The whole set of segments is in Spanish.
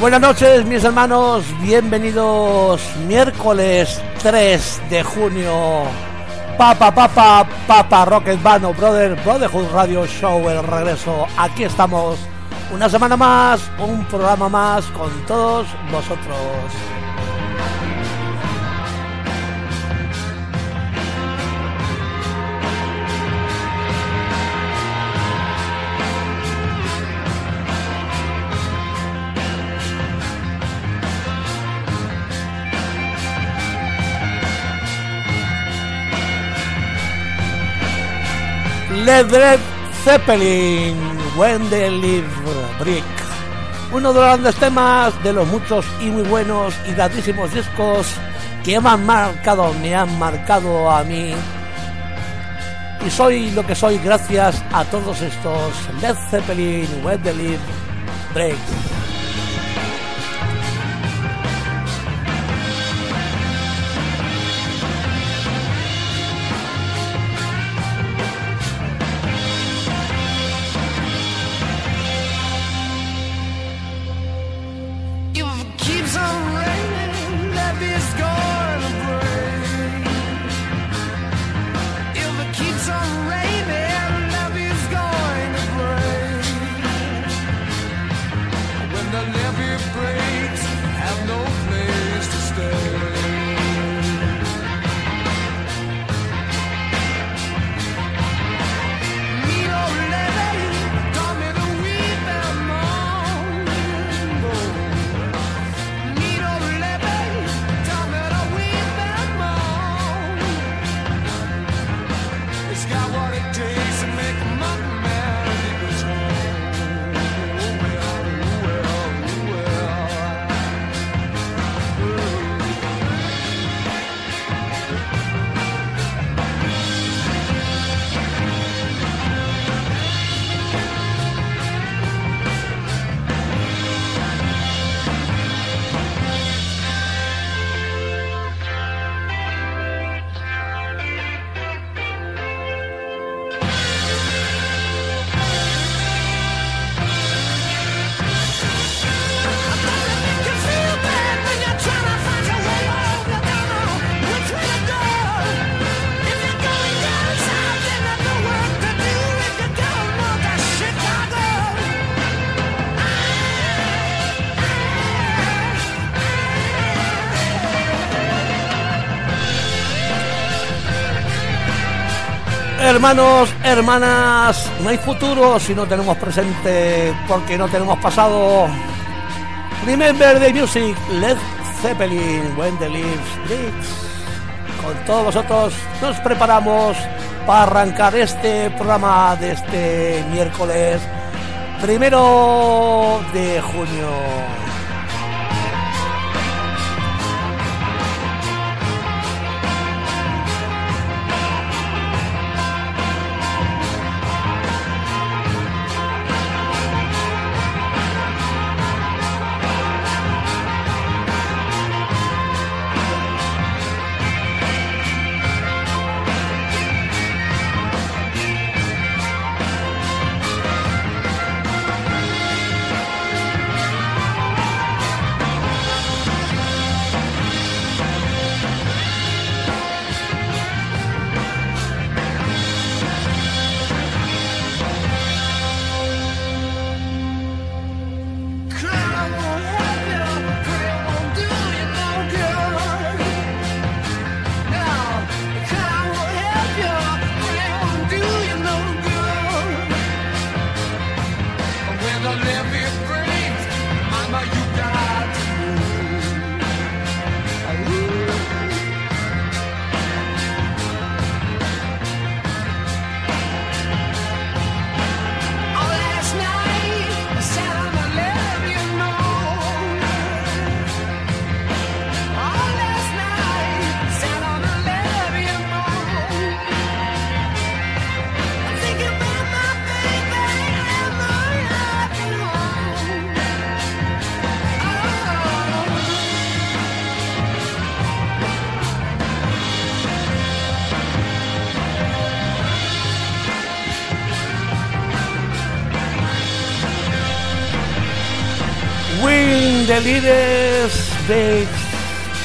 Buenas noches mis hermanos, bienvenidos miércoles 3 de junio. Papa, papa, papa, Rocket Bano, Brother, Brotherhood Radio Show, el regreso. Aquí estamos, una semana más, un programa más con todos vosotros. Led Zeppelin, When They Live Brick. Uno de los grandes temas de los muchos y muy buenos y grandísimos discos que me han marcado, me han marcado a mí. Y soy lo que soy gracias a todos estos Led Zeppelin, When They Live Break. Hermanos, hermanas, no hay futuro si no tenemos presente porque no tenemos pasado. Remember the music, Led Zeppelin, When the Leaves. Con todos vosotros nos preparamos para arrancar este programa de este miércoles primero de junio. The Leaders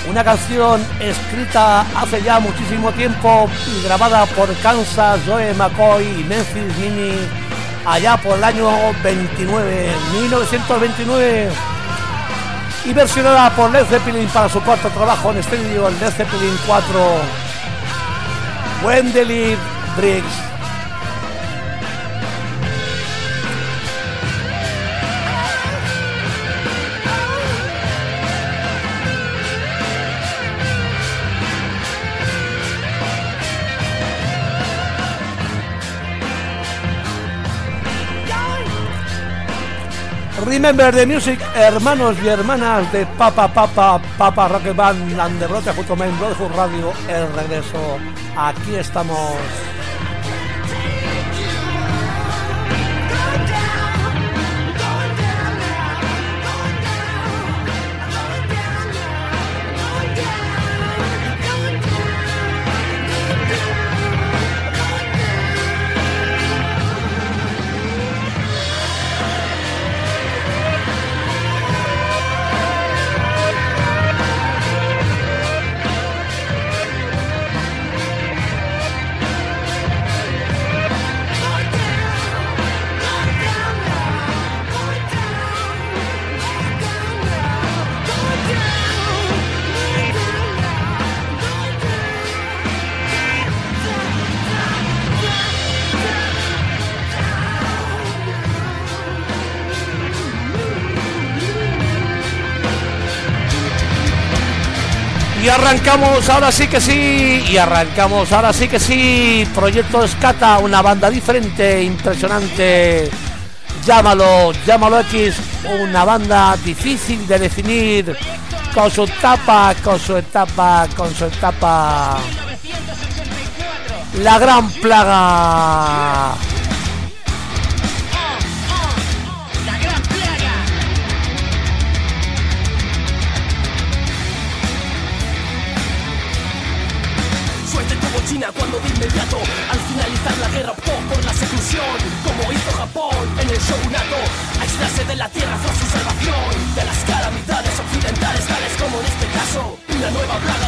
una canción escrita hace ya muchísimo tiempo y grabada por Kansas, Joe McCoy y Memphis Mini allá por el año 29, 1929 y versionada por Led Zeppelin para su cuarto trabajo en estudio, Led Zeppelin 4, Wendell Briggs. Remember the Music, hermanos y hermanas de Papa Papa Papa Rock Band and the Brotherhood Radio, el regreso. Aquí estamos. Arrancamos ahora sí que sí, y arrancamos ahora sí que sí. Proyecto Escata, una banda diferente, impresionante. Llámalo, llámalo X, una banda difícil de definir con su etapa, con su etapa, con su etapa. La gran plaga. Por la seclusión como hizo Japón en el shogunato aislarse de la tierra fue su salvación de las calamidades occidentales tales como en este caso una nueva plaga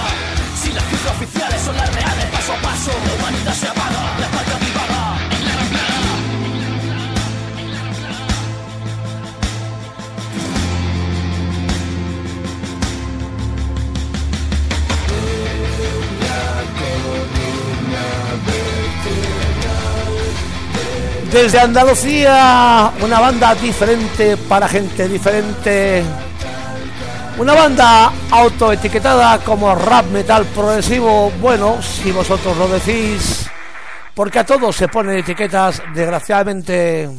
Desde Andalucía, una banda diferente para gente diferente. Una banda autoetiquetada como rap metal progresivo. Bueno, si vosotros lo decís, porque a todos se ponen etiquetas, desgraciadamente.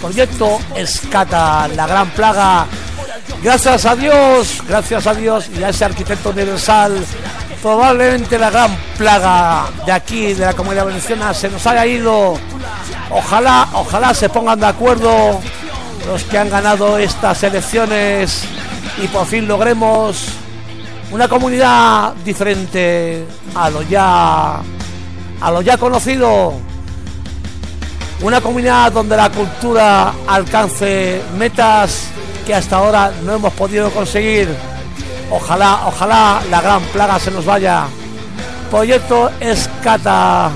Proyecto Escata, la gran plaga. Gracias a Dios, gracias a Dios y a ese arquitecto universal, probablemente la gran plaga de aquí, de la comunidad valenciana, se nos haya ido Ojalá, ojalá se pongan de acuerdo los que han ganado estas elecciones y por fin logremos una comunidad diferente a lo ya a lo ya conocido. Una comunidad donde la cultura alcance metas que hasta ahora no hemos podido conseguir. Ojalá ojalá la gran plaga se nos vaya. Proyecto escata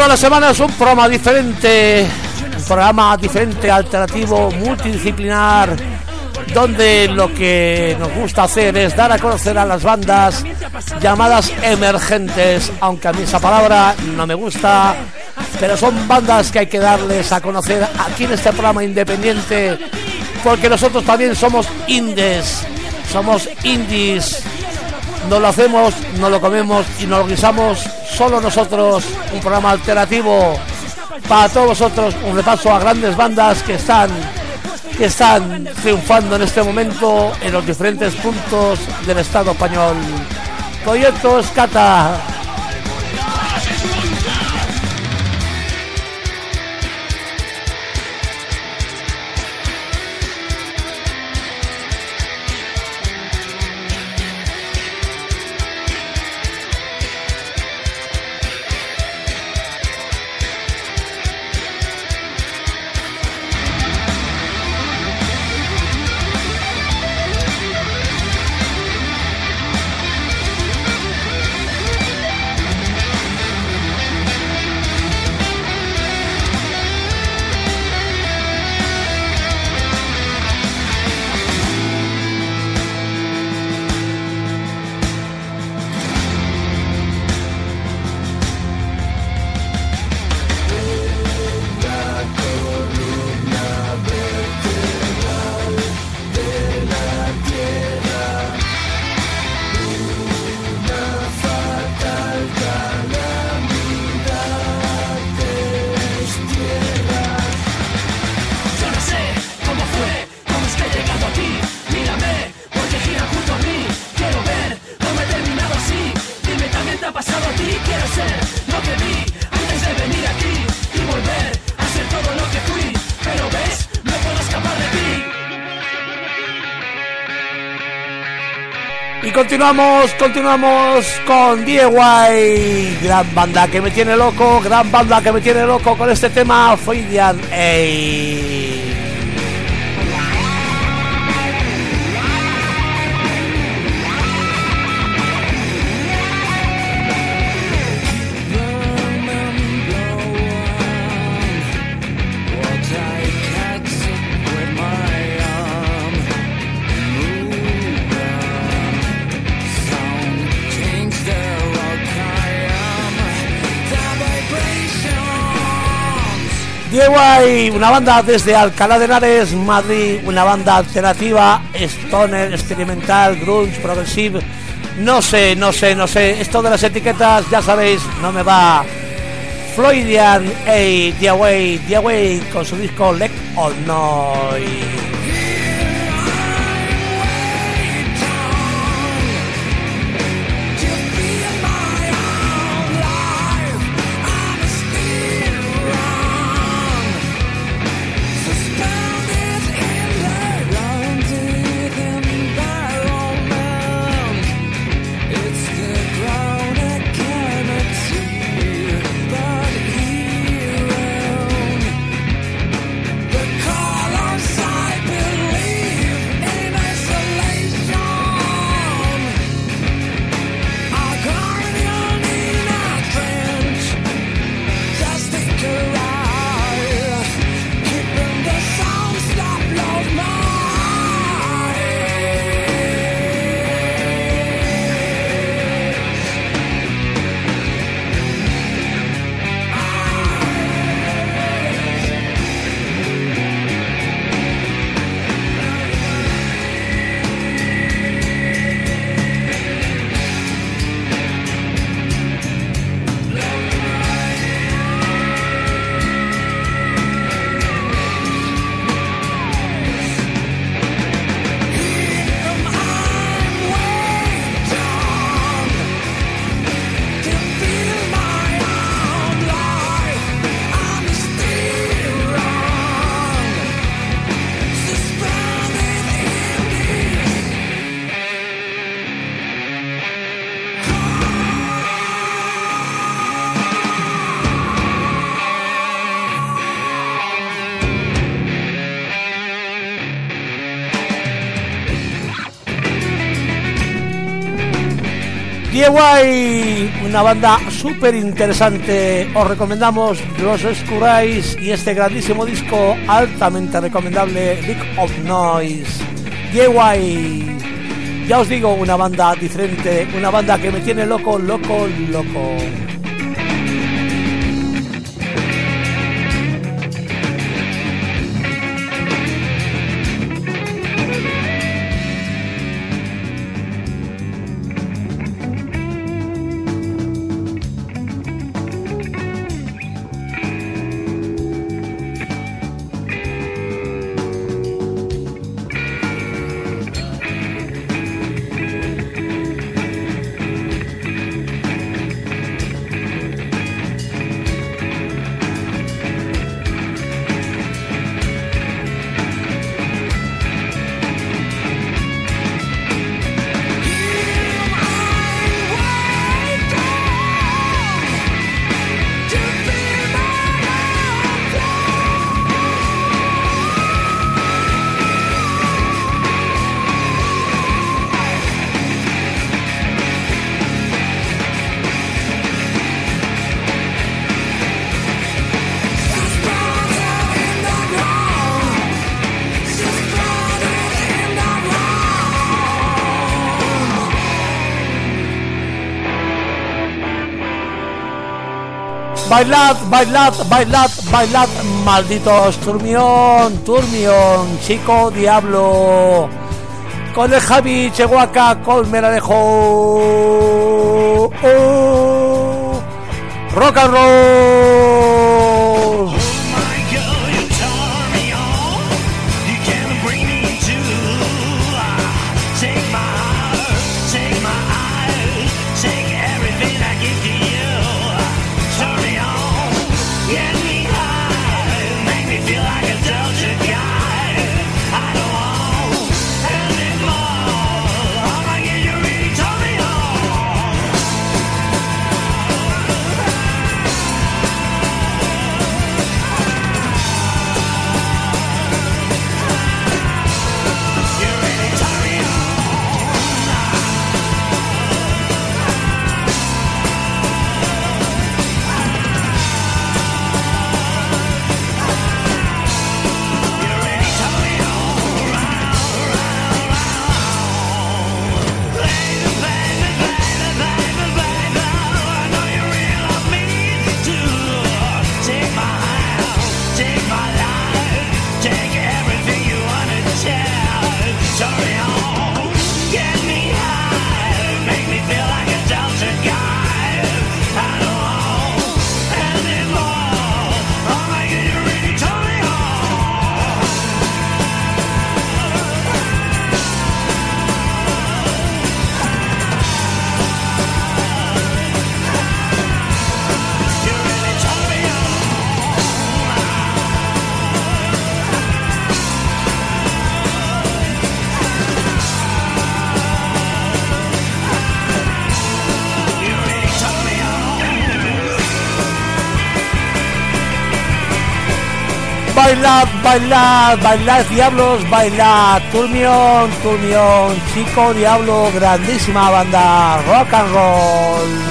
Todas las semanas un programa diferente, un programa diferente, alternativo, multidisciplinar, donde lo que nos gusta hacer es dar a conocer a las bandas llamadas emergentes, aunque a mí esa palabra no me gusta, pero son bandas que hay que darles a conocer aquí en este programa independiente, porque nosotros también somos indies, somos indies. No lo hacemos, no lo comemos y nos lo guisamos solo nosotros. Un programa alternativo para todos vosotros, un repaso a grandes bandas que están que están triunfando en este momento en los diferentes puntos del Estado español. Proyecto Escata continuamos, continuamos con DIY, gran banda que me tiene loco, gran banda que me tiene loco con este tema, Freudian Ey. Una banda desde Alcalá de Henares, Madrid, una banda alternativa, stoner, experimental, grunge, progressive. No sé, no sé, no sé. Esto de las etiquetas, ya sabéis, no me va. Floydian, hey, DIY, DIY con su disco Leg or Noise. Una banda súper interesante. Os recomendamos Los Escuráis y este grandísimo disco altamente recomendable, Big of Noise. Guay, ya os digo, una banda diferente, una banda que me tiene loco, loco, loco. Bailad, bailad, bailad, bailad, malditos. Turmión, turmión, chico diablo. Con el Javi Chehuaca, Colmera de oh, rock and roll. Bailad, bailad, diablos, bailad, turmión, turmión, chico diablo, grandísima banda, rock and roll.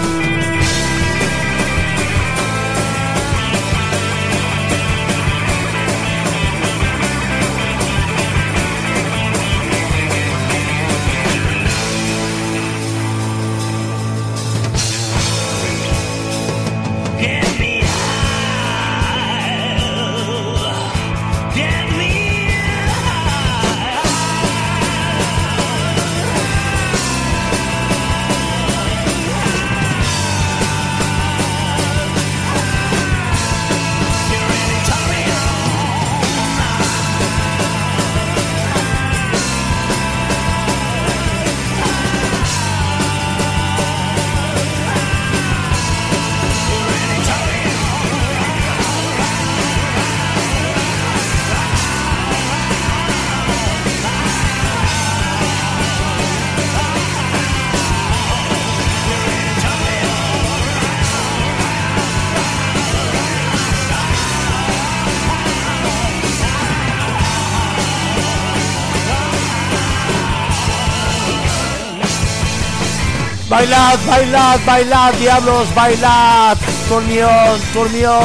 Bailad, bailad, bailad, diablos, bailad. Turmión, turmión,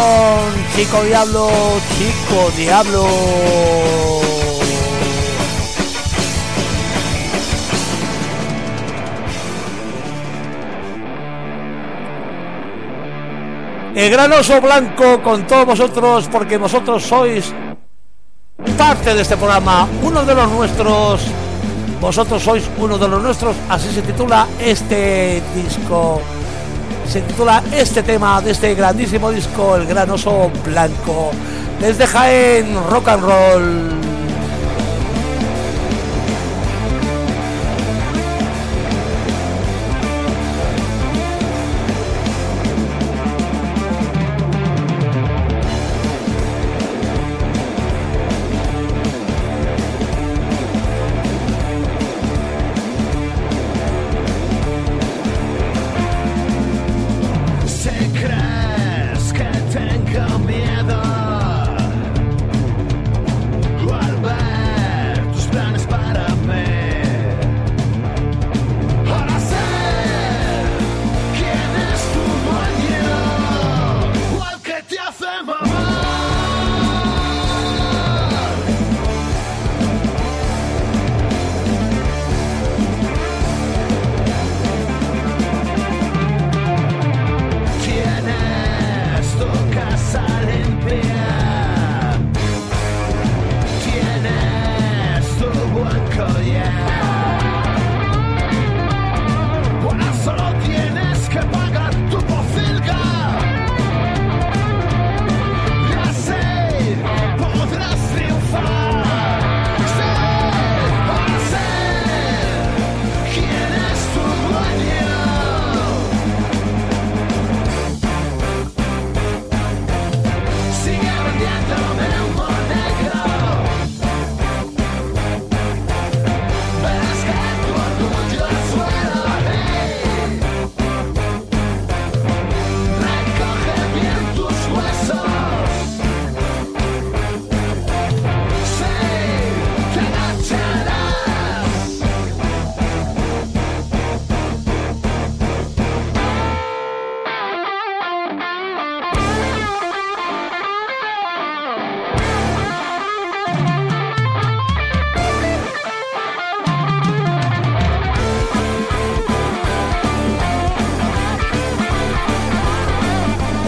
chico diablo, chico diablo. El gran oso blanco con todos vosotros porque vosotros sois parte de este programa, uno de los nuestros vosotros sois uno de los nuestros, así se titula este disco. Se titula este tema de este grandísimo disco, El Gran Oso Blanco. Desde Jaén, rock and roll.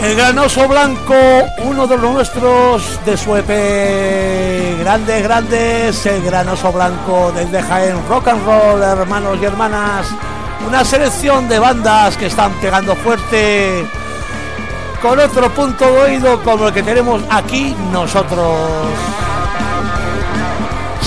El granoso blanco, uno de los nuestros de su EP. Grandes, grandes, el granoso blanco desde Jaén Rock and Roll, hermanos y hermanas. Una selección de bandas que están pegando fuerte con otro punto de oído como el que tenemos aquí nosotros.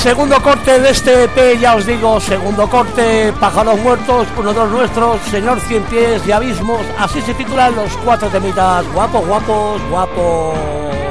Segundo corte de este EP, ya os digo, segundo corte, Pájaros Muertos, uno de los nuestros, Señor Cien Pies y Abismos, así se titulan los cuatro temitas, guapos, guapos, guapos.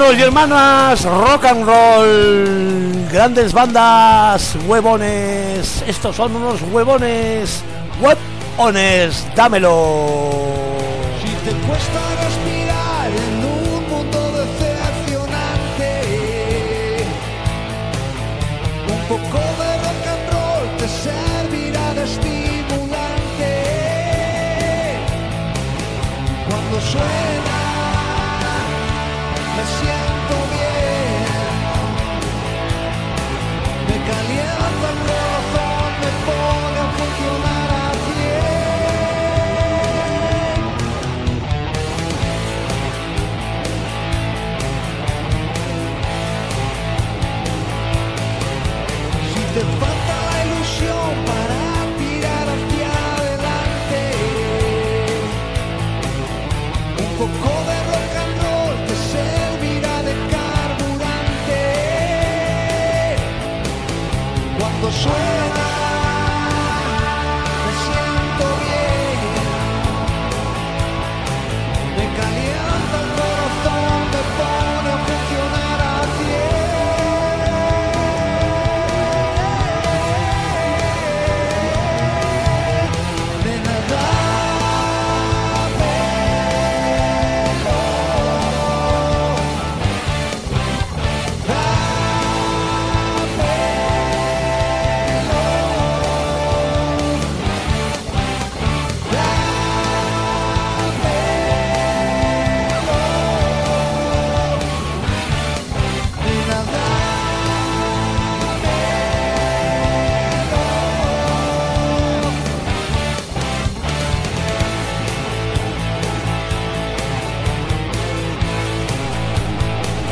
Hermanos y hermanas, rock and roll, grandes bandas, huevones, estos son unos huevones, huevones, dámelo. Si te cuesta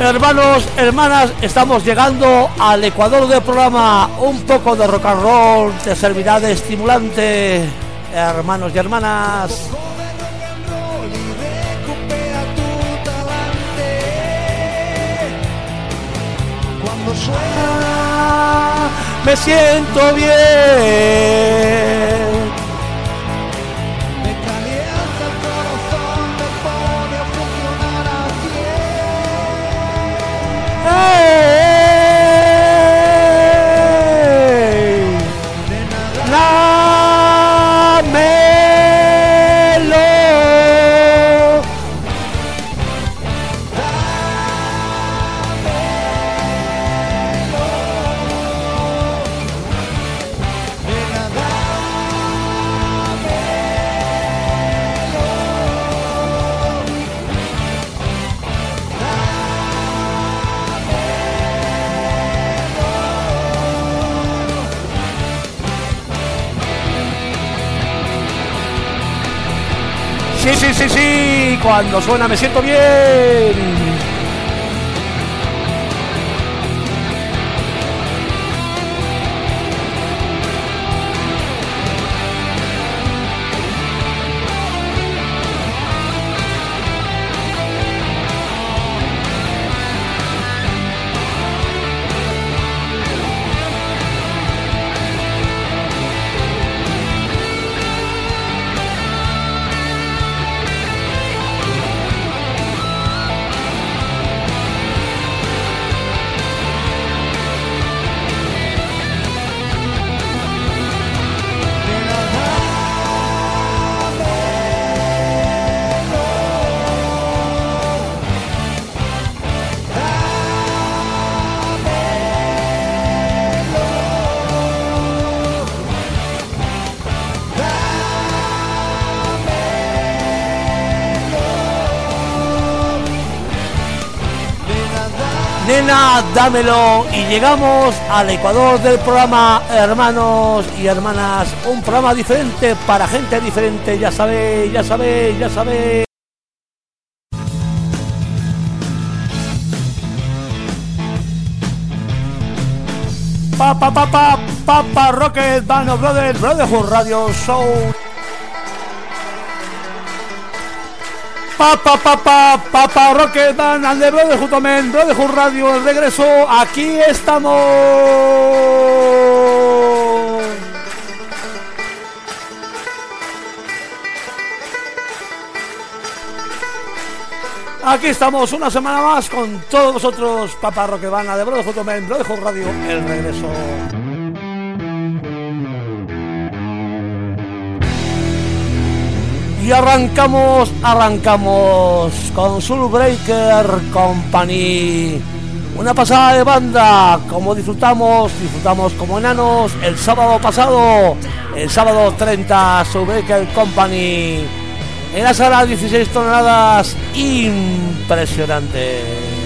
Hermanos, hermanas, estamos llegando al Ecuador del programa. Un poco de rock and roll te servirá de estimulante. Hermanos y hermanas. Cuando suena, Me siento bien. É. sí, sí, sí. Cuando suena me siento bien. Dámelo y llegamos al Ecuador del programa Hermanos y Hermanas, un programa diferente para gente diferente, ya sabéis, ya sabéis, ya sabéis. Papa, papa, papa, Rocket, Band of Brothers, Brotherhood Radio Show. Papa, papa, papa, Rocket Band, and the Brotherhood Radio, el regreso, aquí estamos. Aquí estamos una semana más con todos vosotros, Band, and the Brotherhood Men, Brotherhood Radio, el regreso. Y arrancamos, arrancamos con Soul Breaker Company. Una pasada de banda, como disfrutamos, disfrutamos como enanos el sábado pasado, el sábado 30, Soul Breaker Company. En la sala 16 toneladas, impresionante.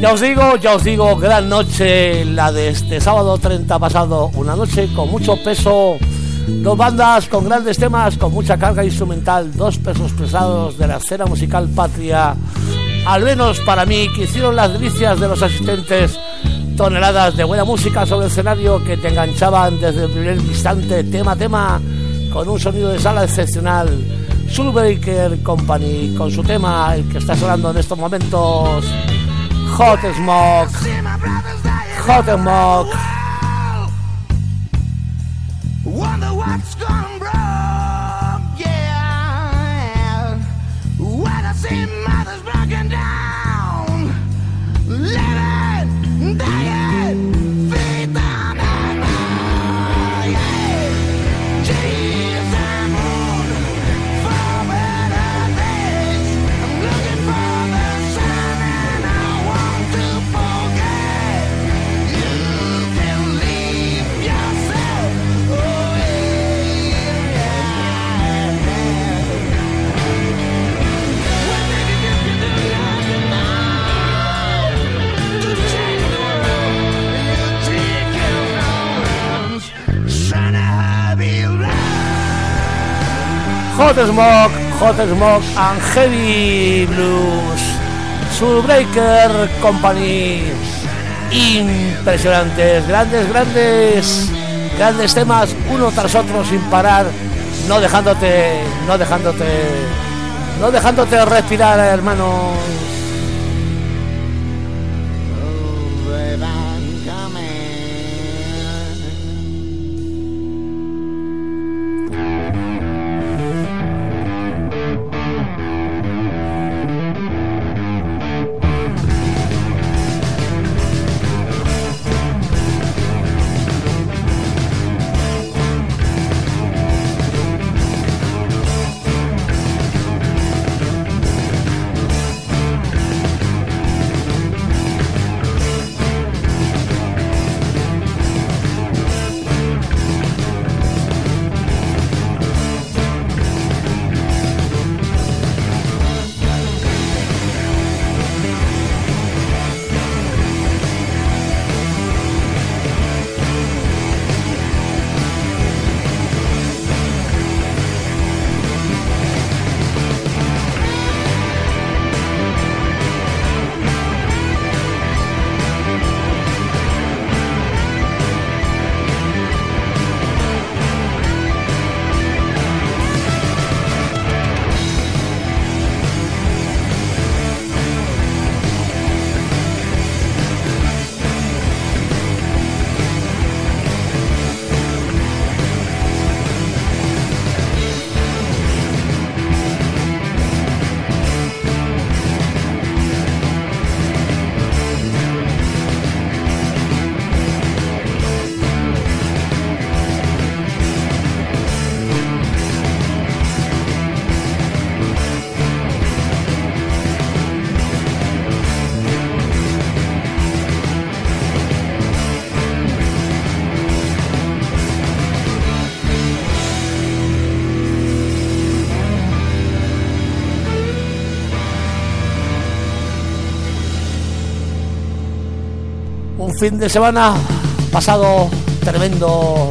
Ya os digo, ya os digo, gran noche la de este sábado 30 pasado, una noche con mucho peso, dos bandas con grandes temas, con mucha carga instrumental, dos pesos pesados de la escena musical patria, al menos para mí, que hicieron las delicias de los asistentes, toneladas de buena música sobre el escenario que te enganchaban desde el primer instante, tema a tema, con un sonido de sala excepcional. Soulbreaker Company, con su tema, el que está sonando en estos momentos. Hot Smoke. Hot Smoke. Wonder what's gone Hot Smoke, Hot Smoke and Heavy Blues. Soulbreaker Company. Impresionantes, grandes, grandes, grandes temas, uno tras otro sin parar, no dejándote, no dejándote, no dejándote respirar, hermanos. Fin de semana pasado tremendo.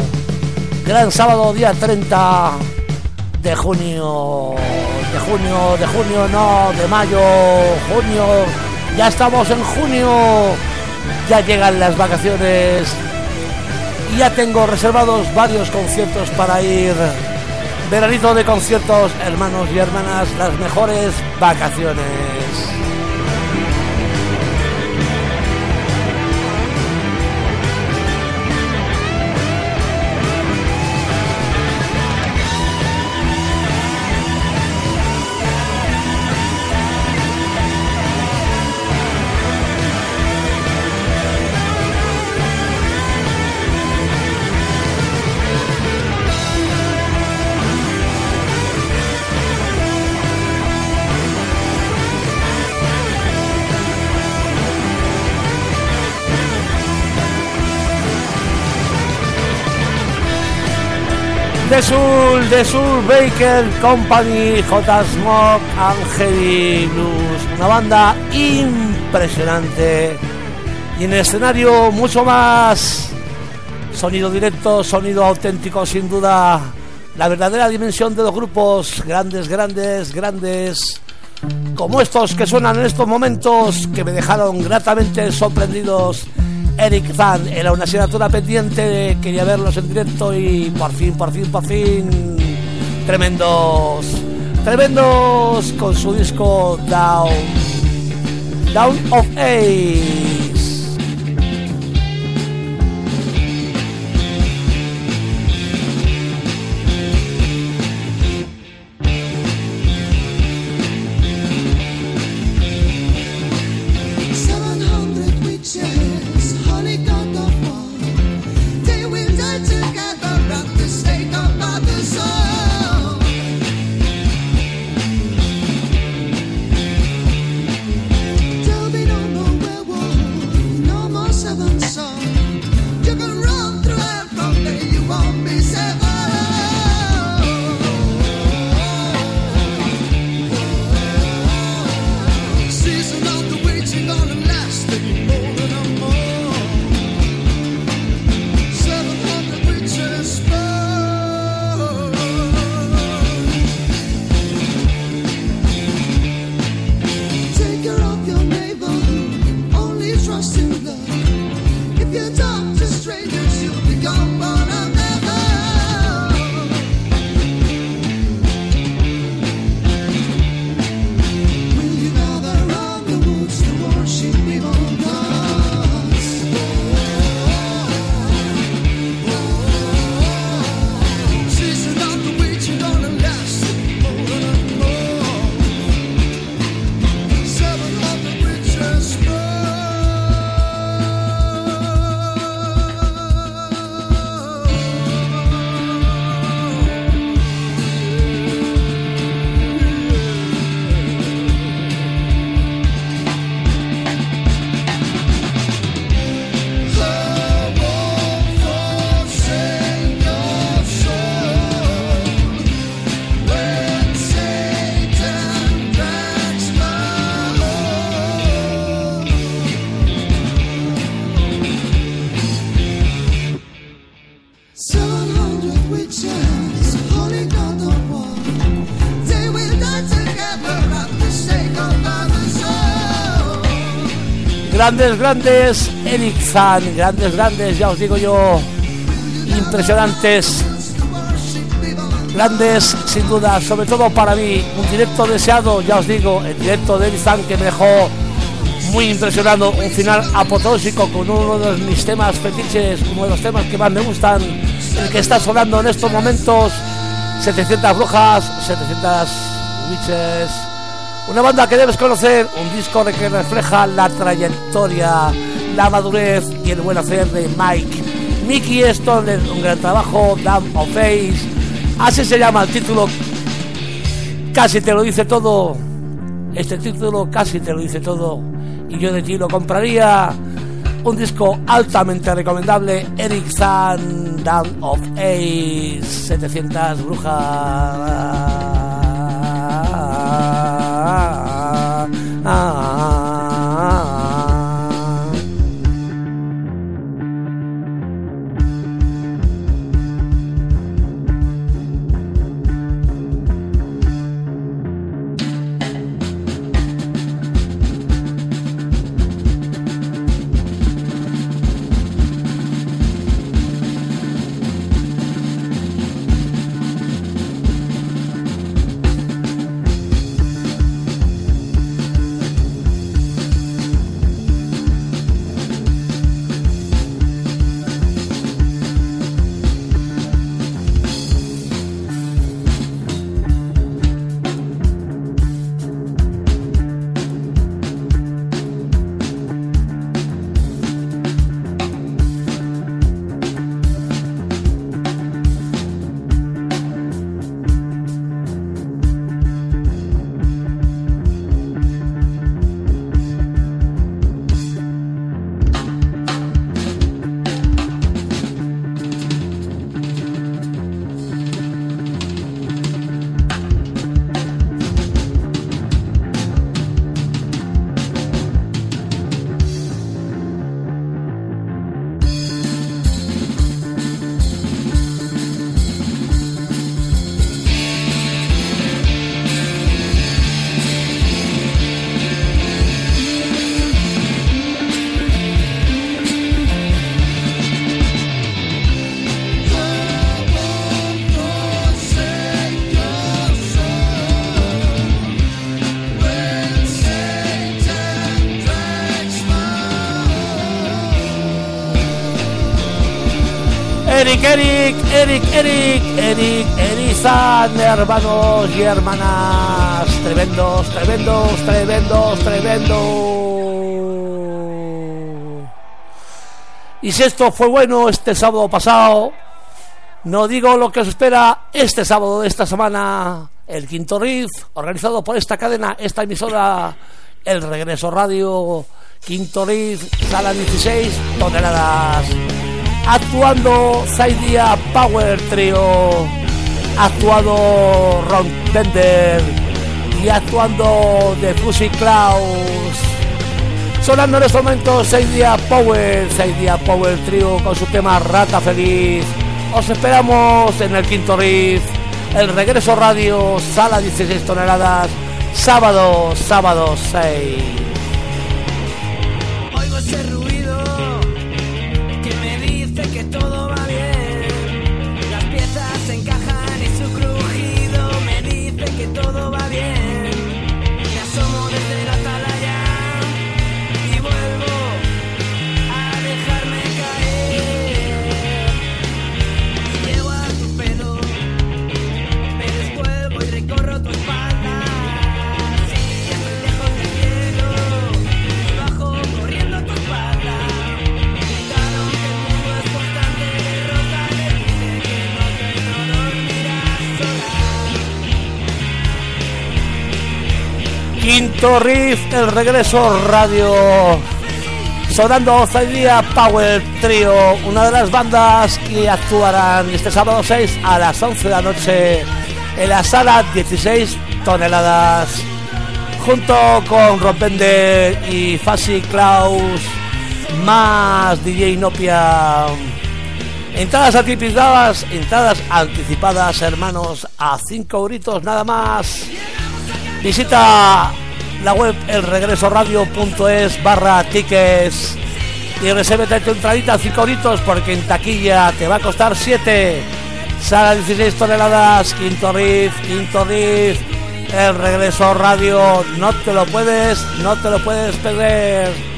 Gran sábado, día 30 de junio. De junio, de junio, no, de mayo, junio. Ya estamos en junio. Ya llegan las vacaciones. Y ya tengo reservados varios conciertos para ir. Veranito de conciertos, hermanos y hermanas, las mejores vacaciones. The Soul, The Soul Baker Company, J. Smoke, Angel Blues, una banda impresionante. Y en el escenario mucho más. Sonido directo, sonido auténtico, sin duda. La verdadera dimensión de los grupos. Grandes, grandes, grandes, como estos que suenan en estos momentos, que me dejaron gratamente sorprendidos Eric Van era una asignatura pendiente, quería verlos en directo y por fin, por fin, por fin, tremendos, tremendos con su disco Down, Down of Ace. Grandes, grandes, Eric grandes, grandes, ya os digo yo, impresionantes, grandes sin duda, sobre todo para mí, un directo deseado, ya os digo, el directo de Eric que me dejó muy impresionado, un final apotóxico con uno de mis temas fetiches, uno de los temas que más me gustan, el que está sonando en estos momentos, 700 brujas, 700 witches, una banda que debes conocer, un disco que refleja la trayectoria, la madurez y el buen hacer de Mike. Mickey Stone, un gran trabajo, Damn of Face, así se llama el título, casi te lo dice todo, este título casi te lo dice todo, y yo de ti lo compraría. Un disco altamente recomendable, Eric Zan, Down of Ace, 700 brujas. 啊。Eric, Eric, Eric, Eric, Eric, Erizan, hermanos y hermanas, tremendos, tremendos, tremendos, tremendos. Y si esto fue bueno este sábado pasado, no digo lo que os espera este sábado de esta semana, el quinto riff, organizado por esta cadena, esta emisora, el Regreso Radio, quinto riff, sala 16 toneladas actuando Saidia Power Trio, actuado Ron Bender y actuando The Fuzzy Klaus. Sonando en estos momentos Saidia Power, Saidia Power Trio con su tema Rata Feliz. Os esperamos en el quinto riff, el regreso radio, sala 16 toneladas, sábado, sábado 6. Quinto riff, el regreso radio. Sonando día Power Trio, una de las bandas que actuarán este sábado 6 a las 11 de la noche en la sala 16 toneladas. Junto con Rompender y Fasi Klaus, más DJ Nopia. Entradas anticipadas, entradas anticipadas, hermanos, a 5 gritos nada más. Visita la web elregresoradio.es barra tickets y resérvate tu entradita a 5 gritos porque en taquilla te va a costar 7. Sala 16 toneladas, quinto riff, quinto riff, el regreso radio, no te lo puedes, no te lo puedes perder.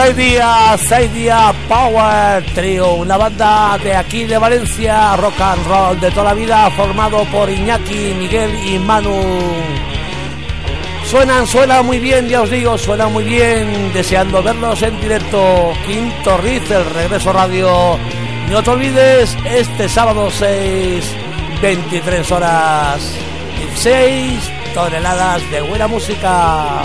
6 días, 6 días Power Trio, una banda de aquí de Valencia, rock and roll de toda la vida, formado por Iñaki, Miguel y Manu. Suenan, suenan muy bien, ya os digo, suenan muy bien, deseando verlos en directo. Quinto Riff, el regreso radio. No te olvides, este sábado 6, 23 horas, 16 toneladas de buena música.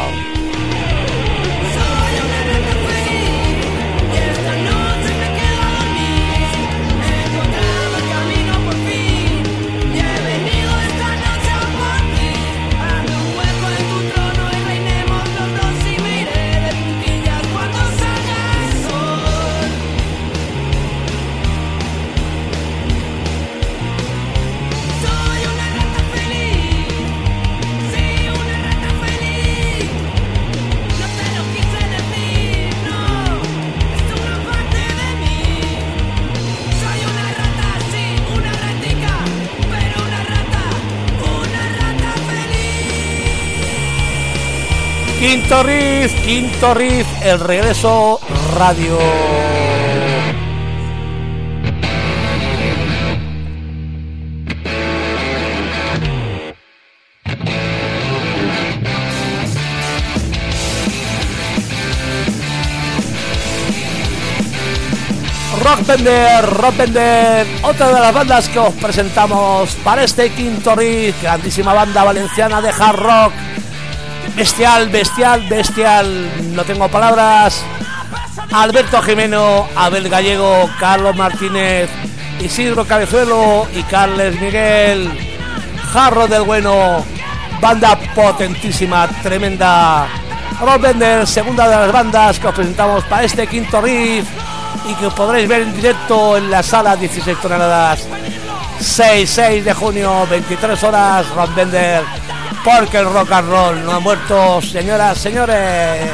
Quinto riff, quinto riff, el regreso radio. Rockbender, Rockbender, otra de las bandas que os presentamos para este quinto riff, grandísima banda valenciana de hard rock, bestial, bestial, bestial, no tengo palabras. Alberto Jimeno, Abel Gallego, Carlos Martínez, Isidro Cabezuelo y Carles Miguel. Jarro del Bueno, banda potentísima, tremenda. Rob Bender, segunda de las bandas que os presentamos para este quinto riff y que podréis ver en directo en la sala 16 toneladas. 6, 6 de junio, 23 horas, Rob Bender, porque el rock and roll no ha muerto, señoras, señores.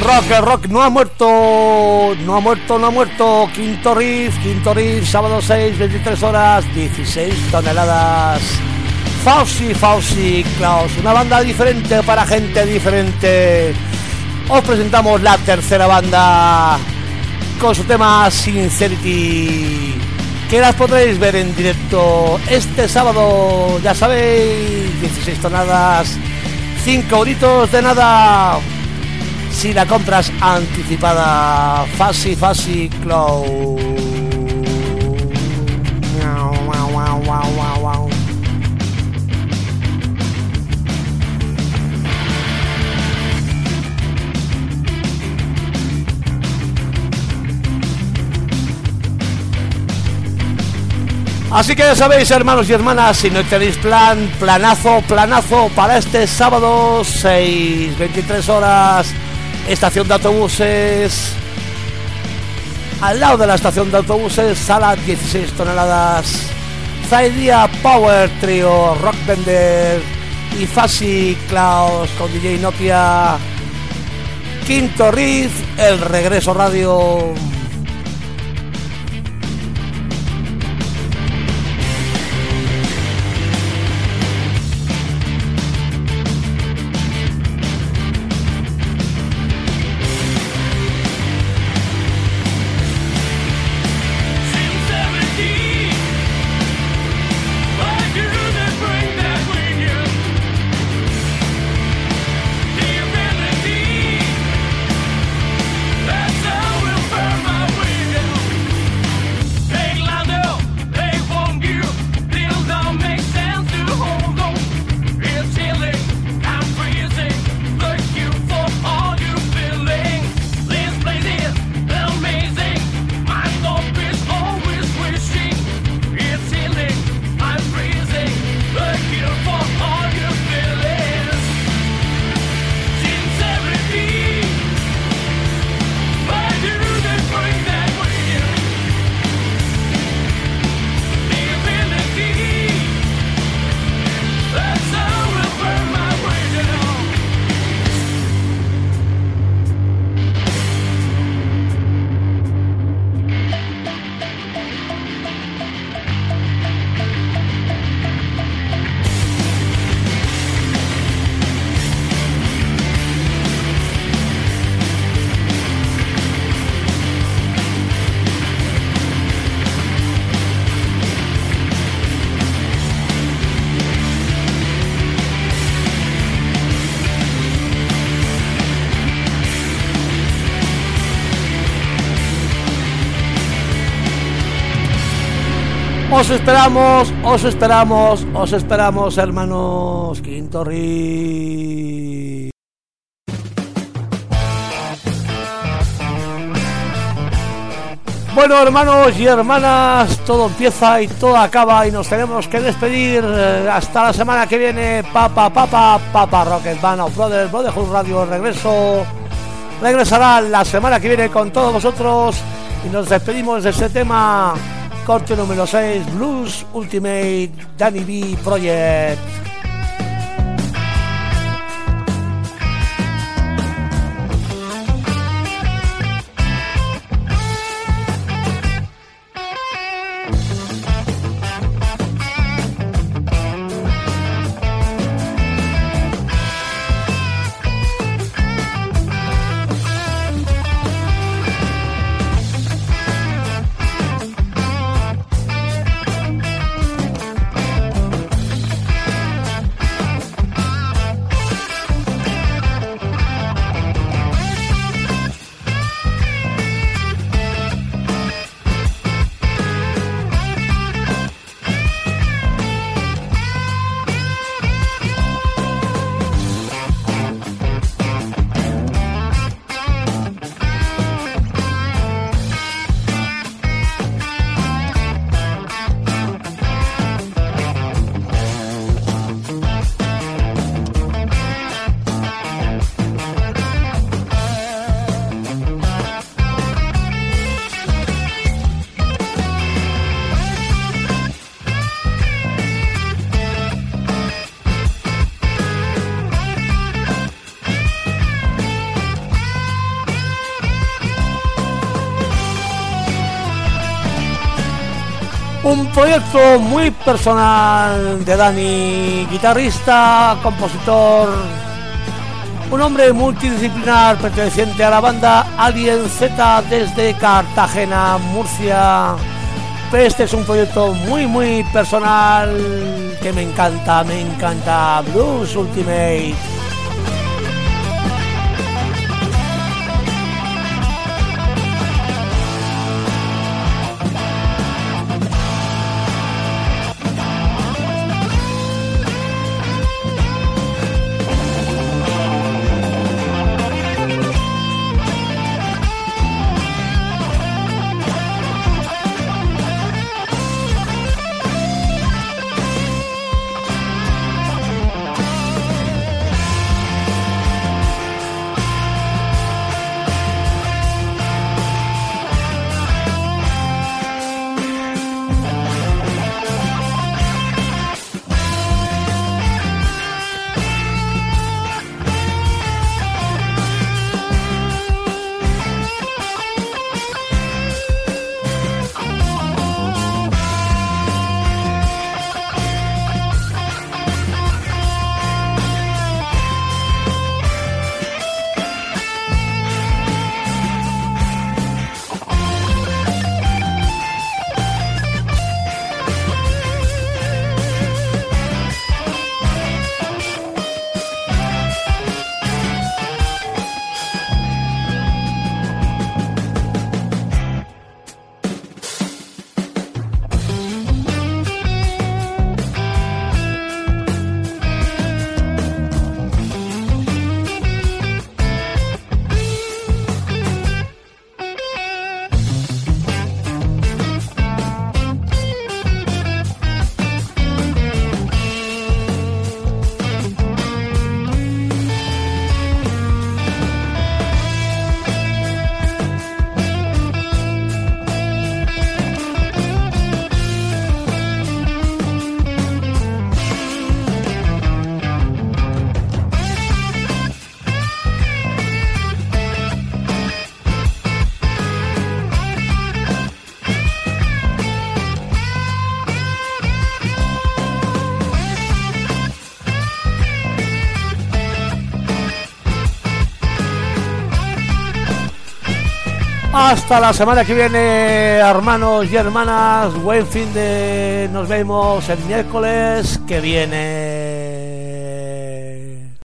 Rock, el rock no ha muerto, no ha muerto, no ha muerto. Quinto riff, quinto riff, sábado 6, 23 horas, 16 toneladas. Fauci, Fauci, Klaus, una banda diferente para gente diferente. Os presentamos la tercera banda con su tema Sincerity, que las podréis ver en directo este sábado, ya sabéis, 16 toneladas, 5 euritos de nada. Si la compras anticipada, Fasi Fasi Cloud. Así que ya sabéis, hermanos y hermanas, si no tenéis plan, planazo, planazo para este sábado 6, 23 horas, estación de autobuses, al lado de la estación de autobuses, sala 16 toneladas, Zaidia Power Trio, Rock Bender y Fasi Klaus con DJ Nokia, Quinto Riff, El Regreso Radio. Esperamos, os esperamos, os esperamos, hermanos. Quinto Ri. Bueno, hermanos y hermanas, todo empieza y todo acaba y nos tenemos que despedir eh, hasta la semana que viene. Papa, papa, papa, Rocket Band of Brothers, Brotherhood Radio, regreso. Regresará la semana que viene con todos vosotros y nos despedimos de este tema corte número 6, Blues Ultimate Danny B Project. Proyecto muy personal de Dani, guitarrista, compositor, un hombre multidisciplinar perteneciente a la banda Alien Z desde Cartagena, Murcia. Este es un proyecto muy muy personal que me encanta, me encanta. Blues Ultimate. Hasta la semana que viene, hermanos y hermanas. Buen fin de. Nos vemos el miércoles que viene.